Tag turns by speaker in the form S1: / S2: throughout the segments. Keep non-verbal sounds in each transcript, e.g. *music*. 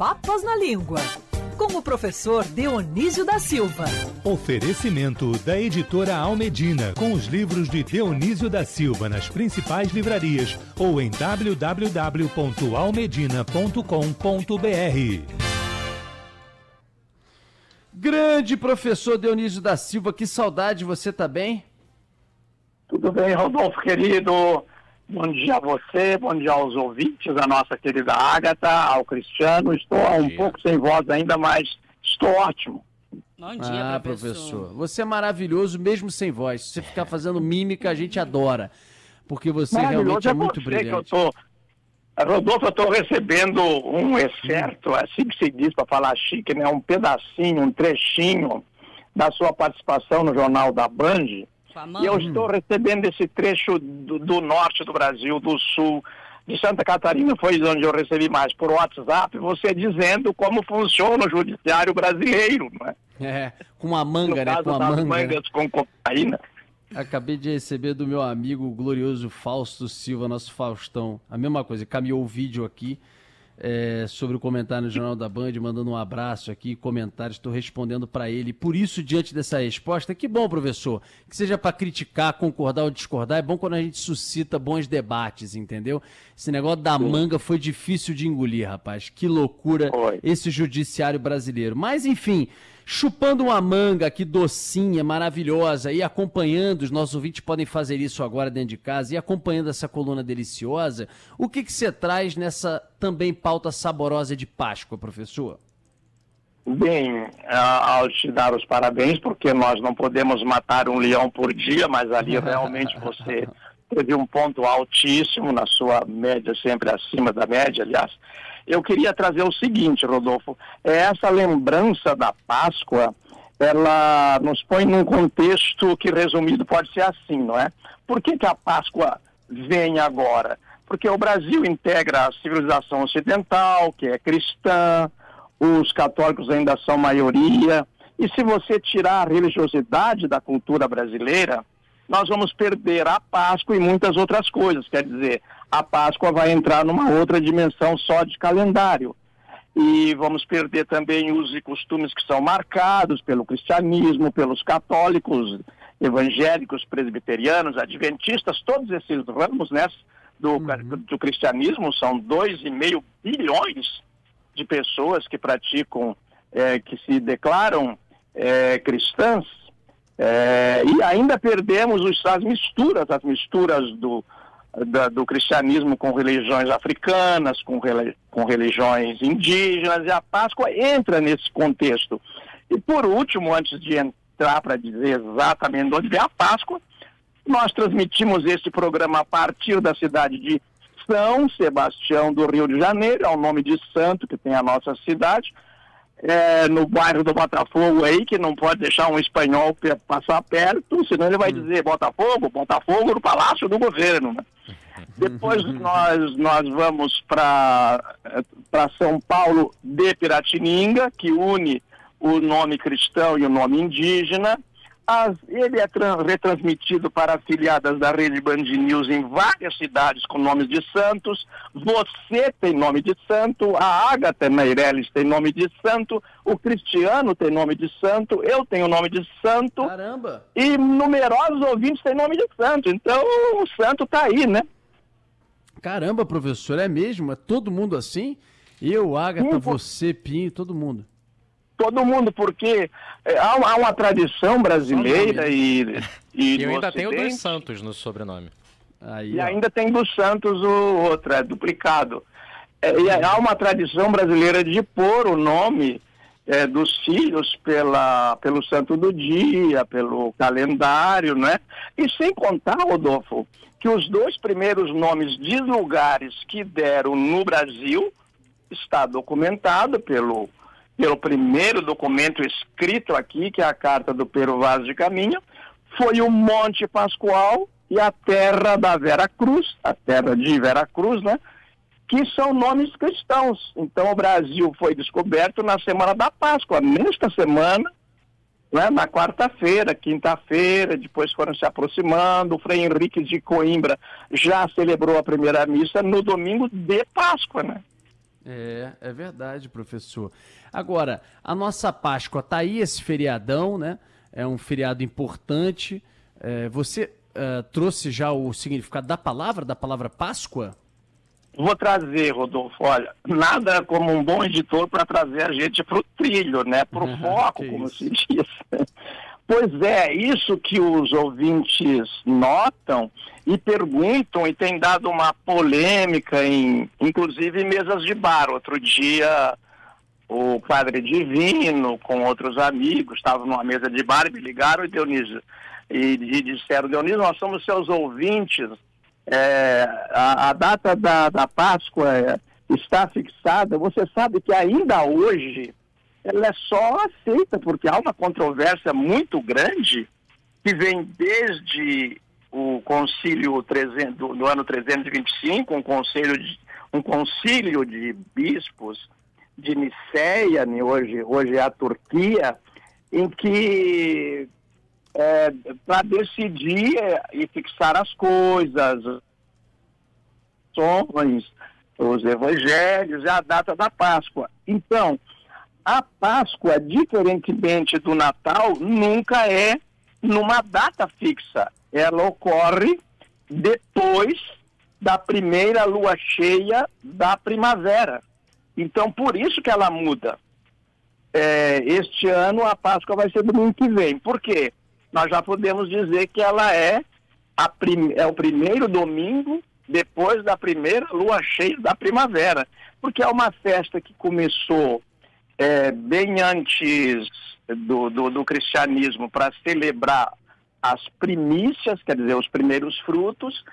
S1: Papas na Língua, com o professor Dionísio da Silva.
S2: Oferecimento da editora Almedina, com os livros de Dionísio da Silva nas principais livrarias ou em www.almedina.com.br.
S3: Grande professor Dionísio da Silva, que saudade, você tá bem?
S4: Tudo bem, Rodolfo, querido. Bom dia a você, bom dia aos ouvintes, a nossa querida Ágata, ao Cristiano. Estou um pouco sem voz ainda, mas estou ótimo.
S3: Bom dia, ah, professor. professor. Você é maravilhoso mesmo sem voz. Se você ficar fazendo mímica, a gente adora. Porque você realmente é, é muito brilhante.
S4: eu tô... Rodolfo, eu estou recebendo um excerto, é assim que se diz para falar chique, né? um pedacinho, um trechinho da sua participação no Jornal da Band, e eu estou recebendo esse trecho do, do, norte do Brasil, do sul, de Santa Catarina, foi onde eu recebi mais por WhatsApp, você dizendo como funciona o judiciário brasileiro, não é?
S3: É, com a manga, no né? Com a manga.
S4: mangas com cocaína.
S3: Acabei de receber do meu amigo o glorioso Fausto Silva, nosso Faustão. A mesma coisa, caminhou o vídeo aqui é, sobre o comentário no Jornal da Band, mandando um abraço aqui, comentário, estou respondendo para ele. Por isso, diante dessa resposta, que bom, professor, que seja para criticar, concordar ou discordar, é bom quando a gente suscita bons debates, entendeu? Esse negócio da manga foi difícil de engolir, rapaz. Que loucura esse judiciário brasileiro. Mas, enfim, chupando uma manga aqui docinha, maravilhosa e acompanhando, os nossos ouvintes podem fazer isso agora dentro de casa, e acompanhando essa coluna deliciosa, o que que você traz nessa também pauta saborosa de Páscoa, professor?
S4: Bem, ao te dar os parabéns, porque nós não podemos matar um leão por dia, mas ali *laughs* realmente você teve um ponto altíssimo na sua média, sempre acima da média, aliás. Eu queria trazer o seguinte, Rodolfo, é essa lembrança da Páscoa, ela nos põe num contexto que resumido pode ser assim, não é? Por que, que a Páscoa vem agora? Porque o Brasil integra a civilização ocidental, que é cristã, os católicos ainda são maioria, e se você tirar a religiosidade da cultura brasileira, nós vamos perder a Páscoa e muitas outras coisas. Quer dizer, a Páscoa vai entrar numa outra dimensão só de calendário. E vamos perder também os costumes que são marcados pelo cristianismo, pelos católicos, evangélicos, presbiterianos, adventistas, todos esses ramos né, do, uhum. do cristianismo, são 2,5 bilhões de pessoas que praticam, é, que se declaram é, cristãs, é, e ainda perdemos os, as misturas, as misturas do, da, do cristianismo com religiões africanas, com, com religiões indígenas, e a Páscoa entra nesse contexto. E por último, antes de entrar para dizer exatamente onde vem a Páscoa, nós transmitimos este programa a partir da cidade de São Sebastião do Rio de Janeiro, é o nome de santo que tem a nossa cidade, é, no bairro do Botafogo aí, que não pode deixar um espanhol passar perto, senão ele vai hum. dizer Botafogo, Botafogo no Palácio do Governo. Né? *laughs* Depois nós, nós vamos para São Paulo de Piratininga, que une o nome cristão e o nome indígena. As, ele é retransmitido para afiliadas da rede Band News em várias cidades com nomes de santos. Você tem nome de santo, a Agatha Meirelles tem nome de santo, o Cristiano tem nome de santo, eu tenho nome de santo.
S3: Caramba!
S4: E numerosos ouvintes têm nome de santo. Então o santo está aí, né?
S3: Caramba, professor, é mesmo? É todo mundo assim? Eu, Agatha, Sim, você, Pinho, todo mundo
S4: todo mundo, porque é, há, há, uma tradição brasileira e,
S5: e. E ainda tem o dos Santos no sobrenome.
S4: Aí, e ó. ainda tem dos Santos o outro, é duplicado. É, e há uma tradição brasileira de pôr o nome é, dos filhos pela, pelo santo do dia, pelo calendário, né? E sem contar, Rodolfo, que os dois primeiros nomes de lugares que deram no Brasil está documentado pelo pelo primeiro documento escrito aqui, que é a carta do Pero Vaz de Caminho, foi o Monte Pascoal e a terra da Vera Cruz, a terra de Vera Cruz, né? Que são nomes cristãos. Então o Brasil foi descoberto na semana da Páscoa, nesta semana, né, na quarta-feira, quinta-feira, depois foram se aproximando. O Frei Henrique de Coimbra já celebrou a primeira missa no domingo de Páscoa, né?
S3: É, é verdade, professor. Agora, a nossa Páscoa tá aí esse feriadão, né? É um feriado importante. É, você uh, trouxe já o significado da palavra, da palavra Páscoa?
S4: Vou trazer, Rodolfo. Olha, nada como um bom editor para trazer a gente para o trilho, né? Para o foco, como se diz. *laughs* Pois é, isso que os ouvintes notam e perguntam e tem dado uma polêmica em, inclusive, mesas de bar. Outro dia, o Padre Divino, com outros amigos, estavam numa mesa de bar e me ligaram e Dionísio, e, e disseram, Dionísio, nós somos seus ouvintes, é, a, a, data da, da Páscoa é, está fixada, você sabe que ainda hoje ela é só aceita, porque há uma controvérsia muito grande que vem desde o concílio 300, do, do ano 325, um conselho de, um concílio de bispos de Niceia, né, hoje, hoje é a Turquia, em que é, para decidir e fixar as coisas, os evangelhos e a data da Páscoa. Então, a Páscoa, diferentemente do Natal, nunca é numa data fixa. Ela ocorre depois da primeira lua cheia da primavera. Então, por isso que ela muda. É, este ano a Páscoa vai ser domingo que vem. Por quê? Nós já podemos dizer que ela é, prim é o primeiro domingo depois da primeira lua cheia da primavera. Porque é uma festa que começou é, bem antes do, do, do cristianismo para celebrar as primícias, quer dizer, os primeiros frutos.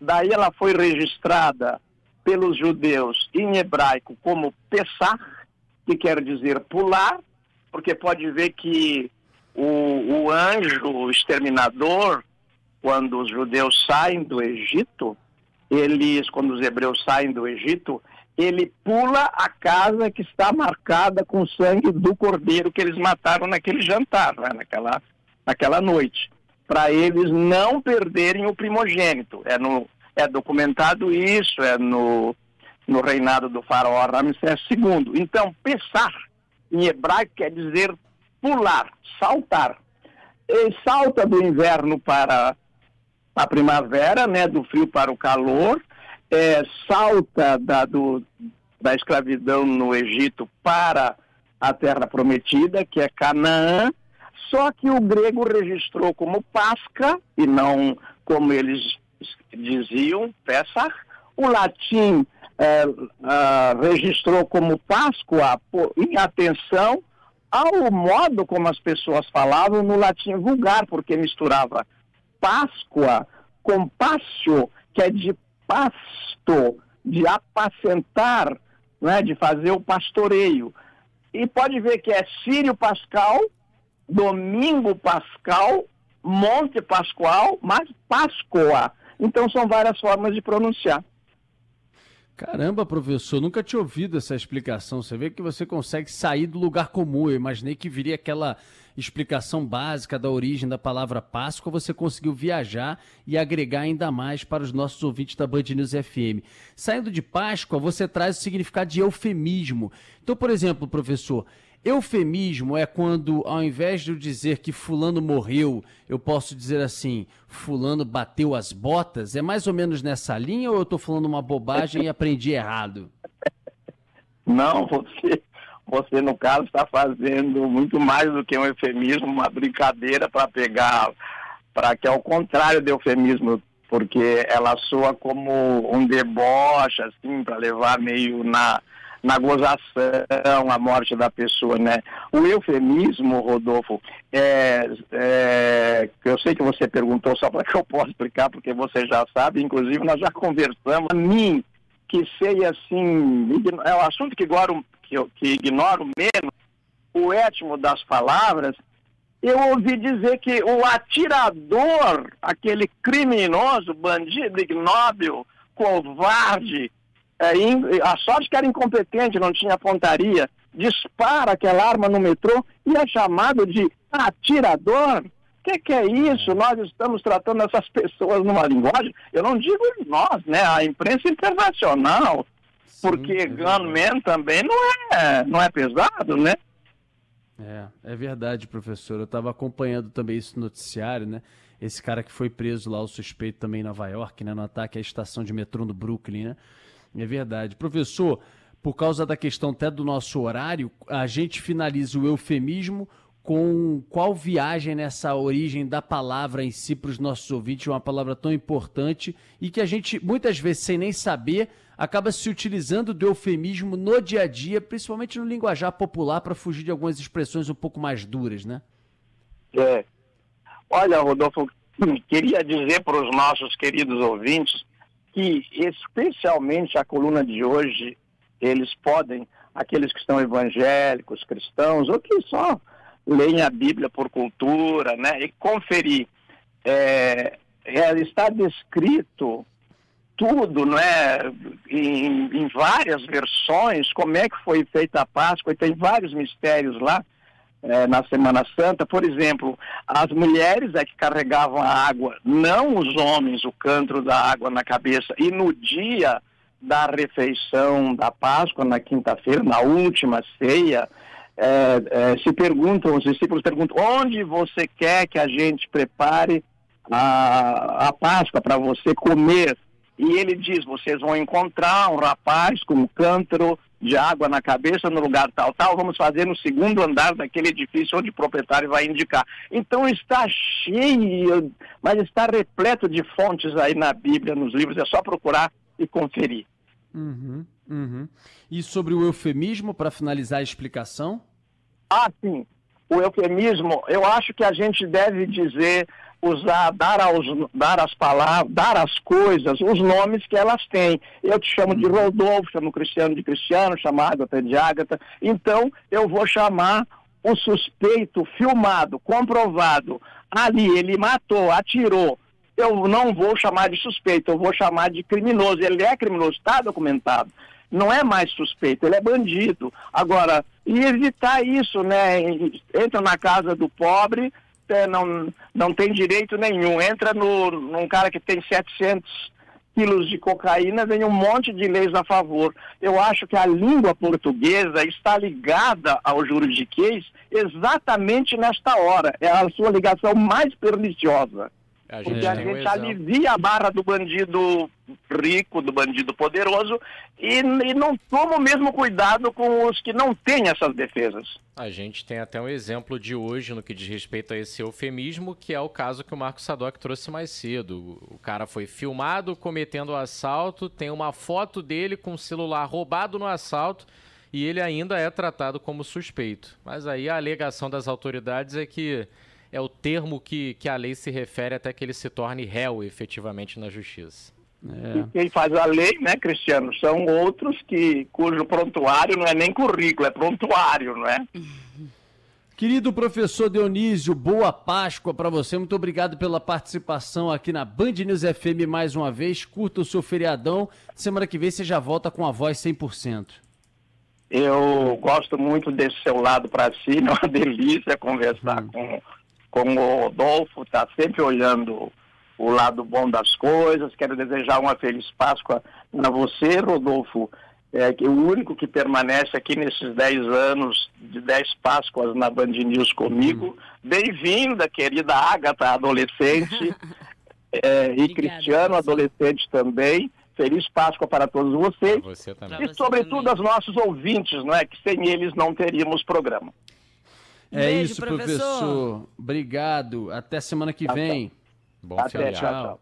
S4: Daí ela foi registrada pelos judeus em hebraico como Pessah, que quer dizer pular, porque pode ver que o, o anjo exterminador, quando os judeus saem do Egito, eles, quando os hebreus saem do Egito, ele pula a casa que está marcada com o sangue do cordeiro que eles mataram naquele jantar, né? naquela, naquela noite, para eles não perderem o primogênito. É, no, é documentado isso, é no, no reinado do faraó Ramsés II. Então, pensar em hebraico quer dizer pular, saltar. Ele salta do inverno para a primavera, né, do frio para o calor, é, salta da, do, da escravidão no Egito para a terra prometida, que é Canaã, só que o grego registrou como Páscoa, e não como eles diziam, Pessah. O latim é, uh, registrou como Páscoa em atenção ao modo como as pessoas falavam no latim vulgar, porque misturava Páscoa com Pássio, que é de pasto, de apacentar, né, de fazer o pastoreio. E pode ver que é Sírio Pascal, Domingo Pascal, Monte Pascoal, mas Páscoa. Então são várias formas de pronunciar.
S3: Caramba, professor, nunca tinha ouvido essa explicação. Você vê que você consegue sair do lugar comum. Eu imaginei que viria aquela explicação básica da origem da palavra Páscoa, você conseguiu viajar e agregar ainda mais para os nossos ouvintes da Band News FM. Saindo de Páscoa, você traz o significado de eufemismo. Então, por exemplo, professor, Eufemismo é quando, ao invés de eu dizer que fulano morreu, eu posso dizer assim, fulano bateu as botas? É mais ou menos nessa linha ou eu estou falando uma bobagem e aprendi errado?
S4: Não, você você, no caso, está fazendo muito mais do que um eufemismo, uma brincadeira para pegar, para que é o contrário do eufemismo, porque ela soa como um deboche, assim, para levar meio na, na gozação a morte da pessoa, né? O eufemismo, Rodolfo, é, é, eu sei que você perguntou só para que eu possa explicar, porque você já sabe, inclusive nós já conversamos, a mim, que sei assim, é um assunto que agora que, eu, que ignoro menos o étimo das palavras, eu ouvi dizer que o atirador, aquele criminoso, bandido ignóbil, covarde, é, a sorte que era incompetente, não tinha pontaria, dispara aquela arma no metrô e é chamado de atirador. O que, que, é isso? Nós estamos tratando essas pessoas numa linguagem, eu não digo nós, né? A imprensa internacional porque é gunman também não é, não é pesado, né?
S3: É, é verdade, professor. Eu estava acompanhando também esse noticiário, né? Esse cara que foi preso lá, o suspeito também em Nova York, né? No ataque à estação de metrô no Brooklyn, né? É verdade. Professor, por causa da questão até do nosso horário, a gente finaliza o eufemismo com qual viagem nessa origem da palavra em si para os nossos ouvintes, uma palavra tão importante e que a gente, muitas vezes, sem nem saber, acaba se utilizando do eufemismo no dia a dia, principalmente no linguajar popular, para fugir de algumas expressões um pouco mais duras, né?
S4: É. Olha, Rodolfo, *laughs* queria dizer para os nossos queridos ouvintes que, especialmente a coluna de hoje, eles podem, aqueles que são evangélicos, cristãos, ou que só leem a Bíblia por cultura, né? E conferir. É, é, está descrito tudo, né? Em, em, várias versões, como é que foi feita a Páscoa, e tem vários mistérios lá é, na Semana Santa. Por exemplo, as mulheres é que carregavam a água, não os homens, o canto da água na cabeça. E no dia da refeição da Páscoa, na quinta-feira, na última ceia, é, é, se perguntam, os discípulos perguntam, onde você quer que a gente prepare a, a Páscoa para você comer? E ele diz, vocês vão encontrar um rapaz com um cântaro de água na cabeça no lugar tal, tal, vamos fazer no segundo andar daquele edifício onde o proprietário vai indicar. Então está cheio, mas está repleto de fontes aí na Bíblia, nos livros, é só procurar e conferir.
S3: Uhum, uhum. E sobre o eufemismo, para finalizar a explicação?
S4: Ah, sim. O eufemismo, eu acho que a gente deve dizer, usar, dar, aos, dar as palavras, dar as coisas, os nomes que elas têm. Eu te chamo de uhum. Rodolfo, chamo Cristiano de Cristiano, chamo Ágata de Ágata. Então, eu vou chamar o suspeito filmado, comprovado, ali, ele matou, atirou. Eu não vou chamar de suspeito, eu vou chamar de criminoso. Ele é criminoso, está documentado não é mais suspeito, ele é bandido. Agora, e evitar isso, né? Entra na casa do pobre, é, não, não tem direito nenhum. Entra no, num cara que tem 700 quilos de cocaína, vem um monte de leis a favor. Eu acho que a língua portuguesa está ligada ao juridiquês exatamente nesta hora. É a sua ligação mais perniciosa. A gente, Porque a gente um alivia a barra do bandido rico, do bandido poderoso, e, e, não toma o mesmo cuidado com os que não têm essas defesas.
S5: A gente tem até um exemplo de hoje no que diz respeito a esse eufemismo, que é o caso que o Marco Sadoc trouxe mais cedo. O cara foi filmado cometendo o assalto, tem uma foto dele com o celular roubado no assalto e ele ainda é tratado como suspeito. Mas aí a alegação das autoridades é que é o termo que, que a lei se refere até que ele se torne réu efetivamente na justiça.
S4: É. E quem faz a lei, né, Cristiano, são outros que cujo prontuário não é nem currículo, é prontuário, não é?
S3: Querido professor Dionísio, boa Páscoa para você. Muito obrigado pela participação aqui na Band News FM mais uma vez. Curta o seu feriadão. Semana que vem você já volta com a voz 100%.
S4: Eu gosto muito desse seu lado para si, *laughs* é uma delícia conversar hum. com como o Rodolfo está sempre olhando o lado bom das coisas. Quero desejar uma feliz Páscoa para você, Rodolfo, é, que é o único que permanece aqui nesses 10 anos de 10 Páscoas na Band News comigo. Uhum. Bem-vinda, querida Agatha, adolescente, *laughs* é, e Cristiano, adolescente também. Feliz Páscoa para todos vocês.
S5: Você também.
S4: E, sobretudo, aos nossos ouvintes, não é? que sem eles não teríamos programa.
S3: É Beijo, isso, professor. professor. Obrigado. Até semana que vem.
S5: Bom Até, tchau. tchau.